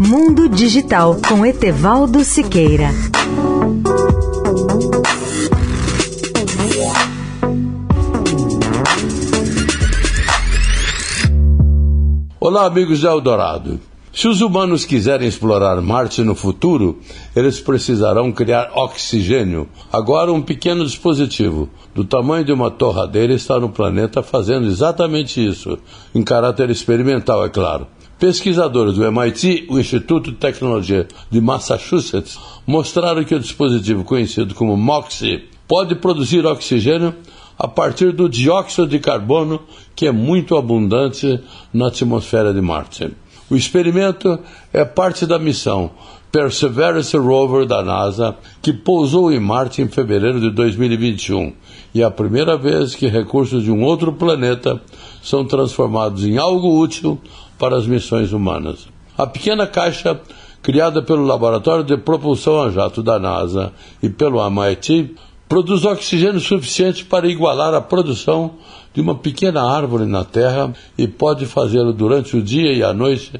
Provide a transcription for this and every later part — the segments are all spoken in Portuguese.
Mundo Digital com Etevaldo Siqueira. Olá, amigos de Eldorado. Se os humanos quiserem explorar Marte no futuro, eles precisarão criar oxigênio. Agora, um pequeno dispositivo, do tamanho de uma torradeira, está no planeta fazendo exatamente isso, em caráter experimental, é claro. Pesquisadores do MIT, o Instituto de Tecnologia de Massachusetts, mostraram que o dispositivo conhecido como MOXIE pode produzir oxigênio a partir do dióxido de carbono, que é muito abundante na atmosfera de Marte. O experimento é parte da missão Perseverance Rover da NASA, que pousou em Marte em fevereiro de 2021, e é a primeira vez que recursos de um outro planeta são transformados em algo útil para as missões humanas. A pequena caixa, criada pelo Laboratório de Propulsão a Jato da NASA e pelo MIT, produz oxigênio suficiente para igualar a produção de uma pequena árvore na Terra e pode fazê-lo durante o dia e a noite,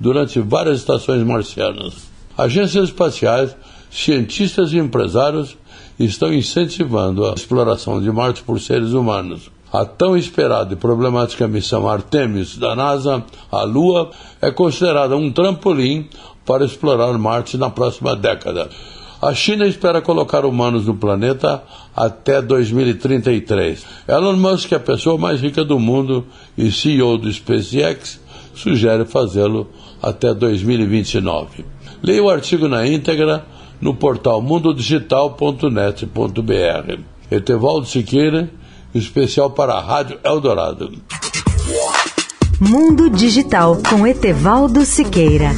durante várias estações marcianas. Agências espaciais, cientistas e empresários estão incentivando a exploração de Marte por seres humanos. A tão esperada e problemática missão Artemis da NASA à Lua é considerada um trampolim para explorar Marte na próxima década. A China espera colocar humanos no planeta até 2033. Elon Musk, a pessoa mais rica do mundo e CEO do SpaceX, sugere fazê-lo até 2029. Leia o artigo na íntegra no portal mundodigital.net.br. Etevaldo Siqueira, especial para a Rádio Eldorado. Mundo Digital com Etevaldo Siqueira.